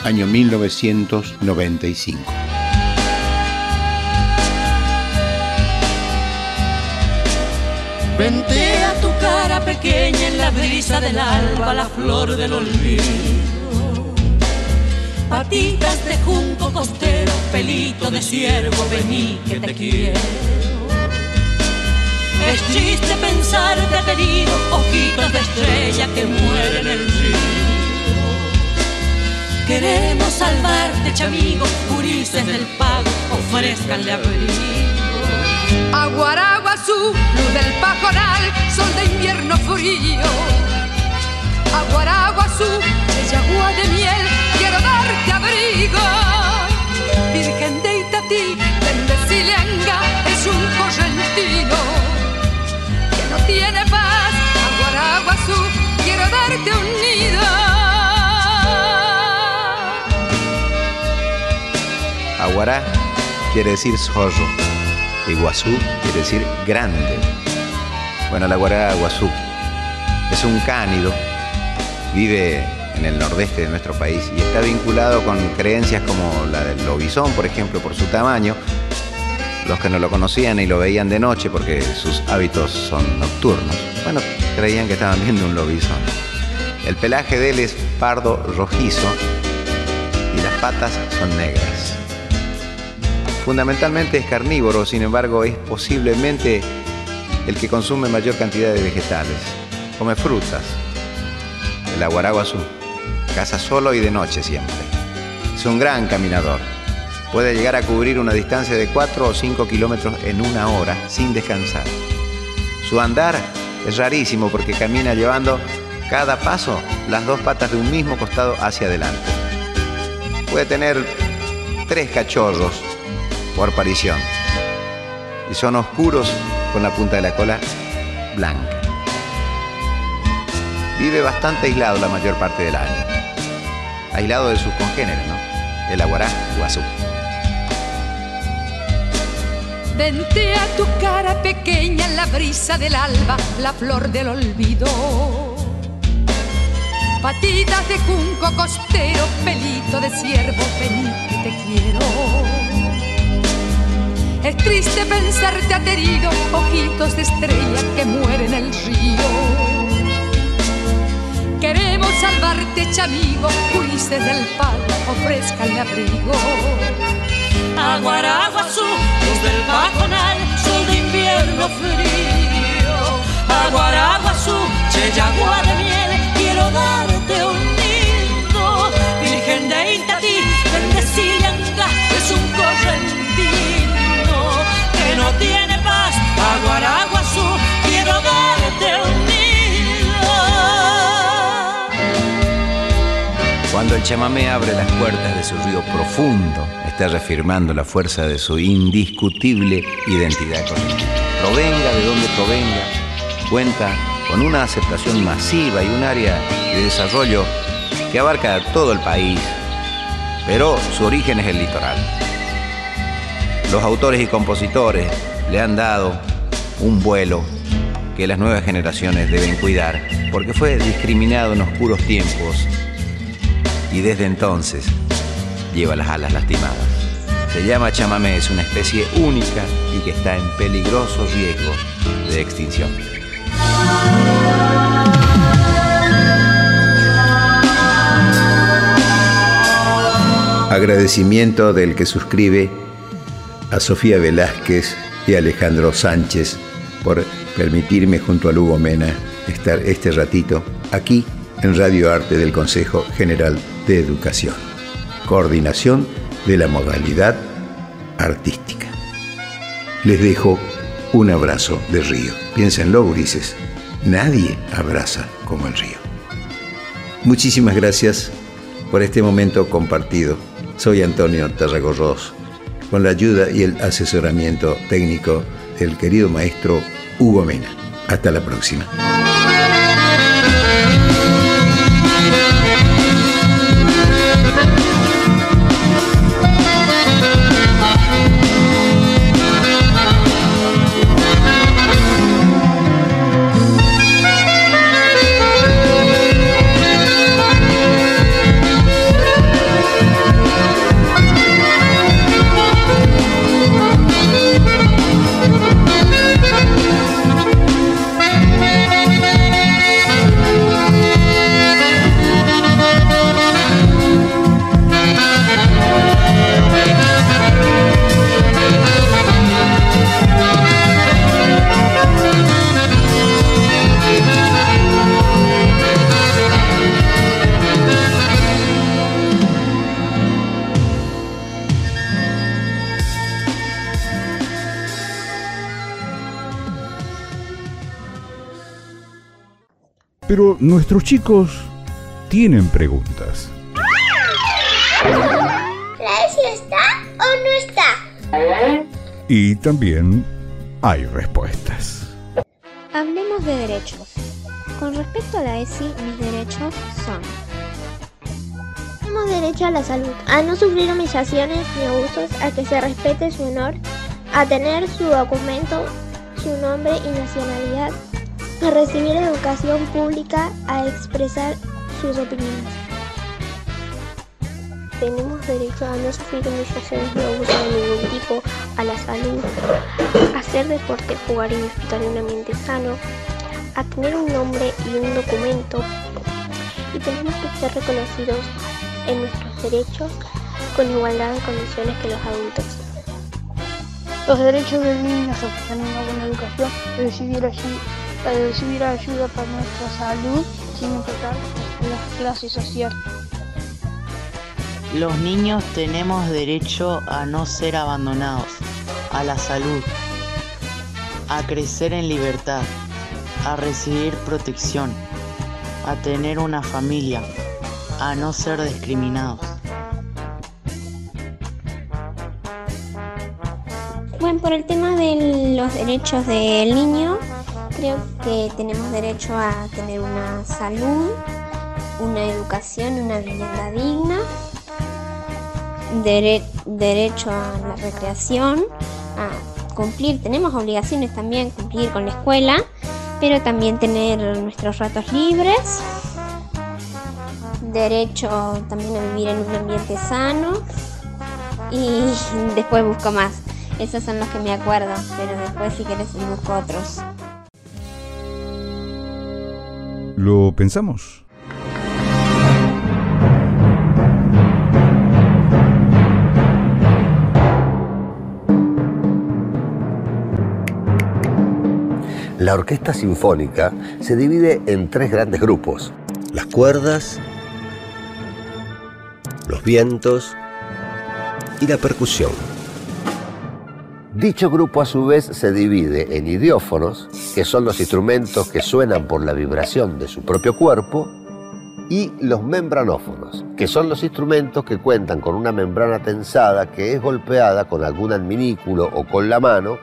Año 1995. Vente a tu cara pequeña en la brisa del alba, la flor del olvido. Patitas de junco costero, pelito de ciervo, vení que te quiero. Es triste pensarte querido, ojitos de estrella que mueren en el río. Queremos salvarte, chamigo, purices del pago, ofrezcanle abrigo. Aguaraguazú, luz del pajonal, sol de invierno frío. Aguaraguazú, ella agua de miel, quiero darte abrigo. Virgen de Itatí, Tendecilianga, es un correntino que no tiene paz. Aguaraguazú, quiero darte un nido. Aguará quiere decir zorro. Iguazú quiere decir grande. Bueno, la guará Guazú es un cánido, vive en el nordeste de nuestro país y está vinculado con creencias como la del lobizón, por ejemplo, por su tamaño. Los que no lo conocían y lo veían de noche porque sus hábitos son nocturnos, bueno, creían que estaban viendo un lobizón. El pelaje de él es pardo rojizo y las patas son negras. Fundamentalmente es carnívoro, sin embargo es posiblemente el que consume mayor cantidad de vegetales. Come frutas. El aguaraguazú. Caza solo y de noche siempre. Es un gran caminador. Puede llegar a cubrir una distancia de 4 o 5 kilómetros en una hora sin descansar. Su andar es rarísimo porque camina llevando cada paso las dos patas de un mismo costado hacia adelante. Puede tener tres cachorros por aparición. Y son oscuros con la punta de la cola blanca. Vive bastante aislado la mayor parte del año. Aislado de sus congéneres, ¿no? El aguará guazú. Vente a tu cara pequeña la brisa del alba, la flor del olvido. Patitas de junco costero, pelito de ciervo, vení que te quiero. Es triste pensarte aterido, ojitos de estrella que mueren en el río. Queremos salvarte, chamigo, Ulises del palo, ofrezcanle abrigo. Aguaraguazú, luz del pajonal, sol de invierno frío. El chamamé abre las puertas de su río profundo, está reafirmando la fuerza de su indiscutible identidad colectiva. Provenga de donde provenga, cuenta con una aceptación masiva y un área de desarrollo que abarca todo el país, pero su origen es el litoral. Los autores y compositores le han dado un vuelo que las nuevas generaciones deben cuidar, porque fue discriminado en oscuros tiempos y desde entonces lleva las alas lastimadas. Se llama chamamé, es una especie única y que está en peligroso riesgo de extinción. Agradecimiento del que suscribe a Sofía Velázquez y Alejandro Sánchez por permitirme junto a Lugo Mena estar este ratito aquí en Radio Arte del Consejo General de Educación. Coordinación de la modalidad artística. Les dejo un abrazo de río. Piénsenlo, Ulises. Nadie abraza como el río. Muchísimas gracias por este momento compartido. Soy Antonio Tarragorros, con la ayuda y el asesoramiento técnico del querido maestro Hugo Mena. Hasta la próxima. Pero nuestros chicos tienen preguntas. ¿La ESI está o no está? Y también hay respuestas. Hablemos de derechos. Con respecto a la ESI, mis derechos son Tenemos derecho a la salud, a no sufrir humillaciones ni abusos, a que se respete su honor, a tener su documento, su nombre y nacionalidad, a recibir educación pública, a expresar sus opiniones. Tenemos derecho a no sufrir humillaciones ni abusos de ningún tipo, a la salud, a hacer deporte, jugar y disfrutar en un ambiente sano, a tener un nombre y un documento y tenemos que ser reconocidos en nuestros derechos con igualdad de condiciones que los adultos. Los derechos del niño son una buena educación, recibir ayuda, recibir ayuda para nuestra salud sin importar la clase social. Los niños tenemos derecho a no ser abandonados, a la salud, a crecer en libertad, a recibir protección, a tener una familia, a no ser discriminados. Bueno, por el tema de los derechos del niño, creo que tenemos derecho a tener una salud, una educación, una vivienda digna, dere- derecho a la recreación, a cumplir, tenemos obligaciones también, cumplir con la escuela, pero también tener nuestros ratos libres, derecho también a vivir en un ambiente sano y después busco más. Esos son los que me acuerdo, pero después si quieres busco otros. ¿Lo pensamos? La orquesta sinfónica se divide en tres grandes grupos. Las cuerdas, los vientos y la percusión. Dicho grupo a su vez se divide en idiófonos, que son los instrumentos que suenan por la vibración de su propio cuerpo, y los membranófonos, que son los instrumentos que cuentan con una membrana tensada que es golpeada con algún adminículo o con la mano,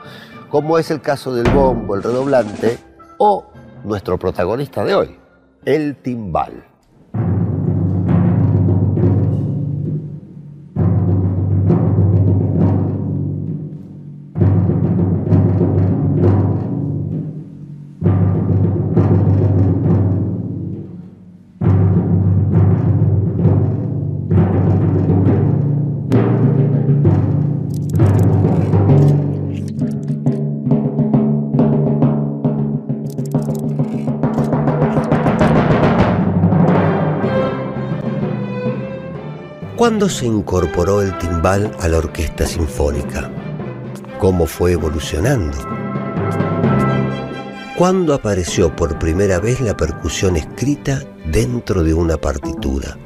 como es el caso del bombo, el redoblante o nuestro protagonista de hoy, el timbal. ¿Cuándo se incorporó el timbal a la orquesta sinfónica? ¿Cómo fue evolucionando? ¿Cuándo apareció por primera vez la percusión escrita dentro de una partitura?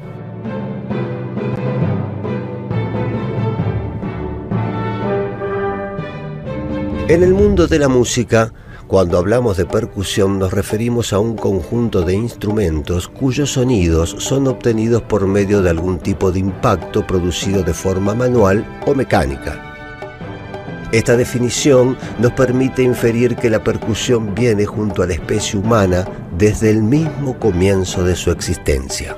En el mundo de la música, cuando hablamos de percusión nos referimos a un conjunto de instrumentos cuyos sonidos son obtenidos por medio de algún tipo de impacto producido de forma manual o mecánica. Esta definición nos permite inferir que la percusión viene junto a la especie humana desde el mismo comienzo de su existencia.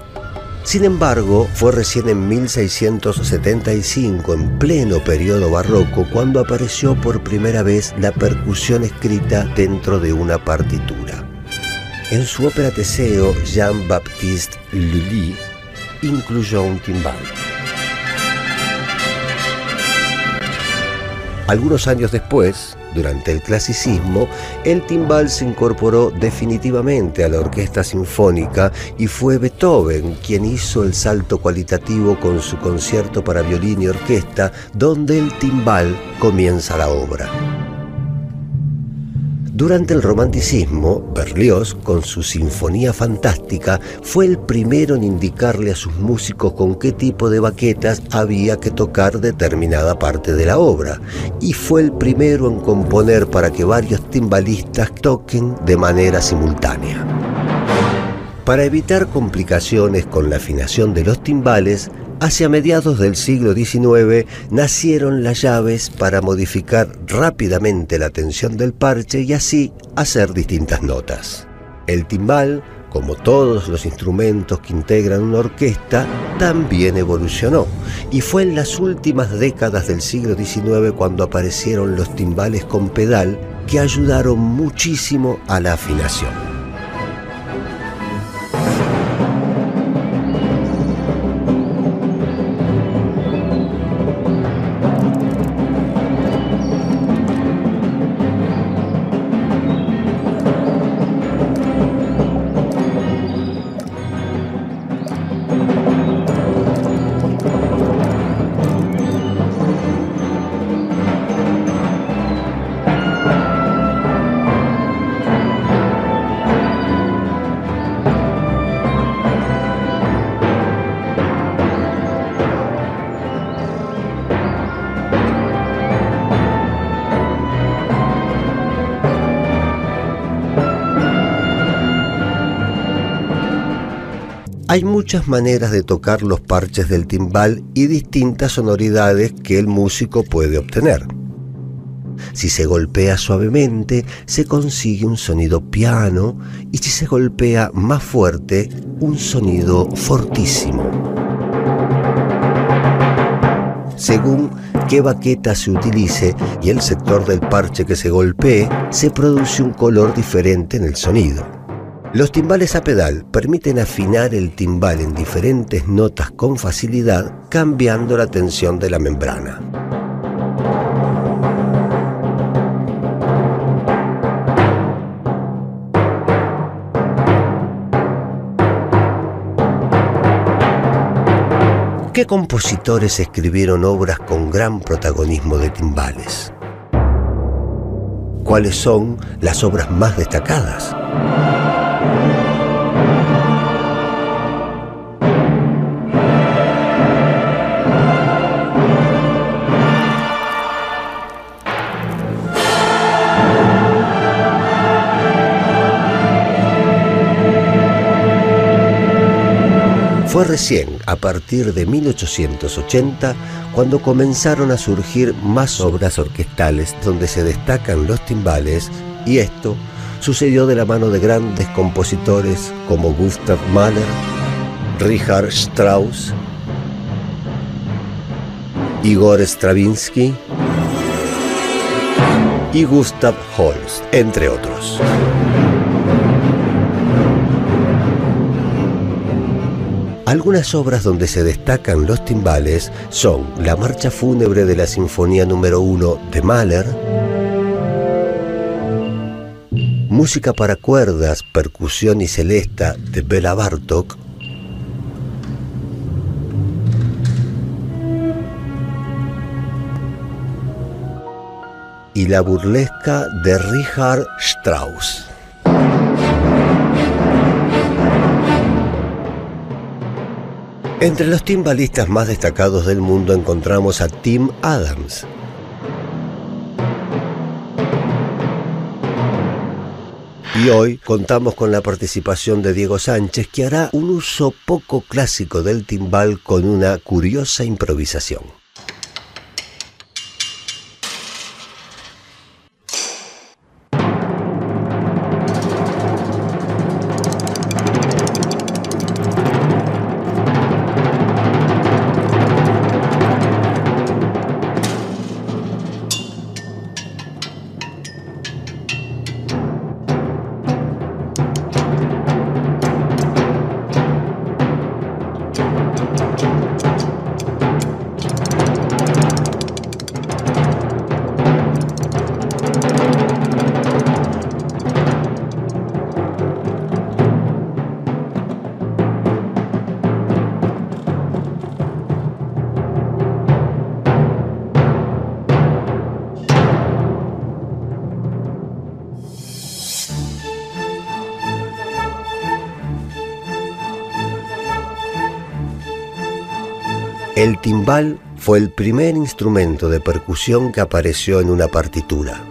Sin embargo, fue recién en 1675, en pleno periodo barroco, cuando apareció por primera vez la percusión escrita dentro de una partitura. En su ópera Teseo, Jean-Baptiste Lully incluyó un timbal. Algunos años después, durante el clasicismo, el timbal se incorporó definitivamente a la orquesta sinfónica y fue Beethoven quien hizo el salto cualitativo con su concierto para violín y orquesta, donde el timbal comienza la obra. Durante el romanticismo, Berlioz, con su Sinfonía Fantástica, fue el primero en indicarle a sus músicos con qué tipo de baquetas había que tocar determinada parte de la obra, y fue el primero en componer para que varios timbalistas toquen de manera simultánea. Para evitar complicaciones con la afinación de los timbales, Hacia mediados del siglo XIX nacieron las llaves para modificar rápidamente la tensión del parche y así hacer distintas notas. El timbal, como todos los instrumentos que integran una orquesta, también evolucionó y fue en las últimas décadas del siglo XIX cuando aparecieron los timbales con pedal que ayudaron muchísimo a la afinación. Hay muchas maneras de tocar los parches del timbal y distintas sonoridades que el músico puede obtener. Si se golpea suavemente, se consigue un sonido piano y si se golpea más fuerte, un sonido fortísimo. Según qué baqueta se utilice y el sector del parche que se golpee, se produce un color diferente en el sonido. Los timbales a pedal permiten afinar el timbal en diferentes notas con facilidad cambiando la tensión de la membrana. ¿Qué compositores escribieron obras con gran protagonismo de timbales? ¿Cuáles son las obras más destacadas? Fue recién, a partir de 1880, cuando comenzaron a surgir más obras orquestales donde se destacan los timbales, y esto sucedió de la mano de grandes compositores como Gustav Mahler, Richard Strauss, Igor Stravinsky y Gustav Holst, entre otros. Algunas obras donde se destacan los timbales son la Marcha Fúnebre de la Sinfonía número 1 de Mahler, Música para cuerdas, percusión y celesta de Bela Bartok, y la burlesca de Richard Strauss. Entre los timbalistas más destacados del mundo encontramos a Tim Adams. Y hoy contamos con la participación de Diego Sánchez, que hará un uso poco clásico del timbal con una curiosa improvisación. El timbal fue el primer instrumento de percusión que apareció en una partitura.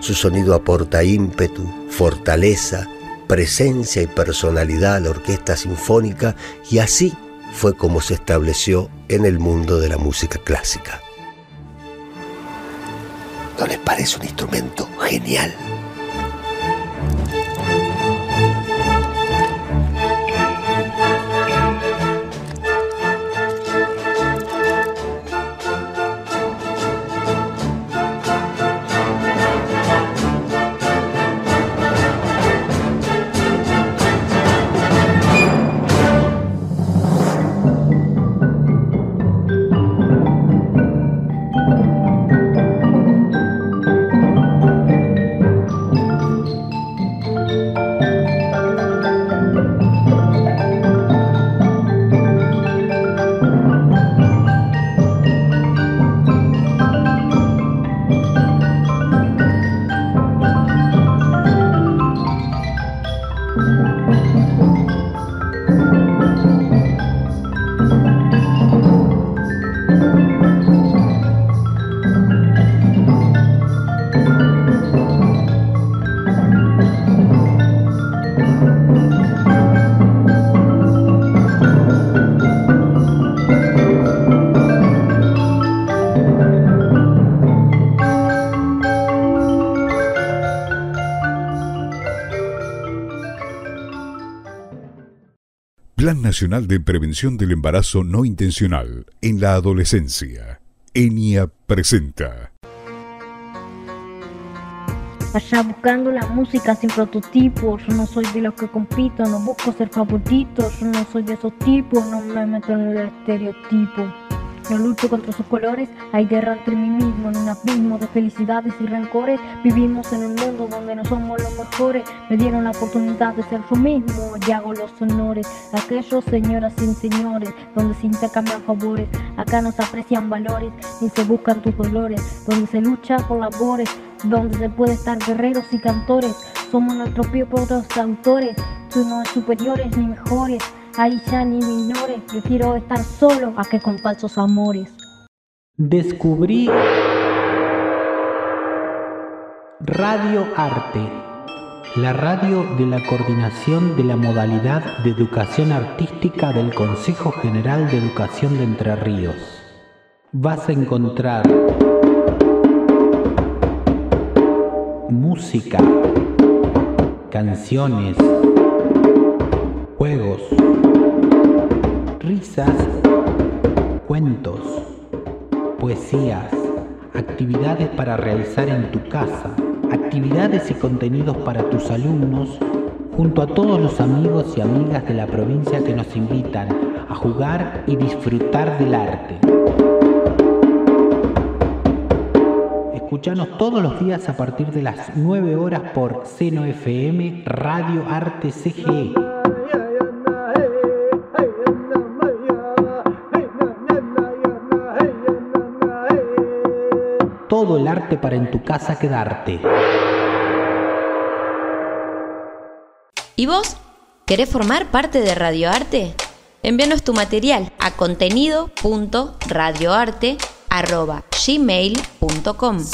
Su sonido aporta ímpetu, fortaleza, presencia y personalidad a la orquesta sinfónica y así fue como se estableció en el mundo de la música clásica. ¿No les parece un instrumento genial? Nacional de Prevención del Embarazo No Intencional en la Adolescencia. ENIA presenta. Allá buscando la música sin prototipo, yo no soy de los que compito, no busco ser favorito, yo no soy de esos tipos, no me meto en el estereotipo. No lucho contra sus colores, hay guerra entre mí mismo en un abismo de felicidades y rencores. Vivimos en un mundo donde no somos los mejores. Me dieron la oportunidad de ser yo mismo y hago los honores. Aquellos señoras sin señores, donde se intercambian favores. Acá no se aprecian valores ni se buscan tus dolores. Donde se lucha por labores, donde se puede estar guerreros y cantores. Somos nuestros propios autores, tú no superiores ni mejores. Ahí ya ni me ignores, prefiero estar solo a que con falsos amores. Descubrí Radio Arte. la radio de la coordinación de la modalidad de educación artística del Consejo General de Educación de Entre Ríos. Vas a encontrar música, canciones, juegos, risas, cuentos, poesías, actividades para realizar en tu casa actividades y contenidos para tus alumnos, junto a todos los amigos y amigas de la provincia que nos invitan a jugar y disfrutar del arte. Escuchanos todos los días a partir de las 9 horas por Seno FM Radio Arte CGE. Todo el arte para en tu casa quedarte. ¿Y vos? ¿Querés formar parte de Radioarte? Envíanos tu material a contenido.radioarte.gmail.com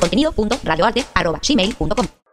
Contenido.radioarte.gmail.com